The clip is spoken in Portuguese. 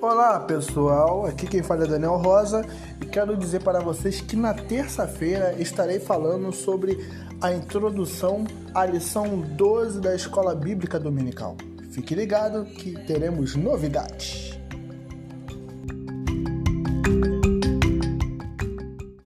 Olá pessoal, aqui quem fala é Daniel Rosa e quero dizer para vocês que na terça-feira estarei falando sobre a introdução à lição 12 da Escola Bíblica Dominical. Fique ligado que teremos novidades.